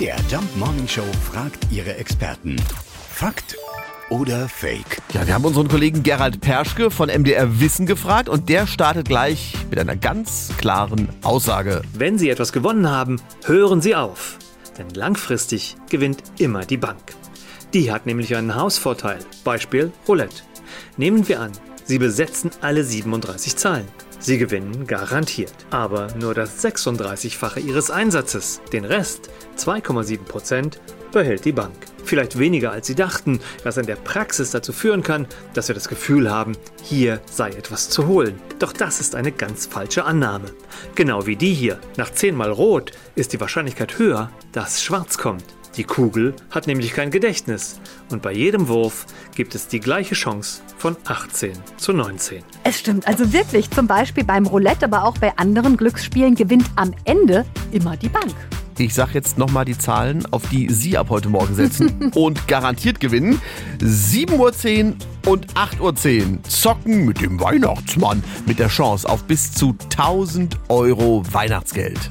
MDR Jump Morning Show fragt ihre Experten. Fakt oder Fake? Ja, wir haben unseren Kollegen Gerald Perschke von MDR Wissen gefragt und der startet gleich mit einer ganz klaren Aussage. Wenn Sie etwas gewonnen haben, hören Sie auf. Denn langfristig gewinnt immer die Bank. Die hat nämlich einen Hausvorteil. Beispiel Roulette. Nehmen wir an, Sie besetzen alle 37 Zahlen. Sie gewinnen garantiert, aber nur das 36-fache Ihres Einsatzes. Den Rest, 2,7 Prozent, behält die Bank. Vielleicht weniger als Sie dachten, was in der Praxis dazu führen kann, dass wir das Gefühl haben, hier sei etwas zu holen. Doch das ist eine ganz falsche Annahme. Genau wie die hier. Nach 10 mal Rot ist die Wahrscheinlichkeit höher, dass Schwarz kommt. Die Kugel hat nämlich kein Gedächtnis und bei jedem Wurf gibt es die gleiche Chance von 18 zu 19. Es stimmt also wirklich. Zum Beispiel beim Roulette, aber auch bei anderen Glücksspielen gewinnt am Ende immer die Bank. Ich sag jetzt nochmal die Zahlen, auf die Sie ab heute Morgen setzen und garantiert gewinnen. 7.10 Uhr und 8.10 Uhr zocken mit dem Weihnachtsmann mit der Chance auf bis zu 1000 Euro Weihnachtsgeld.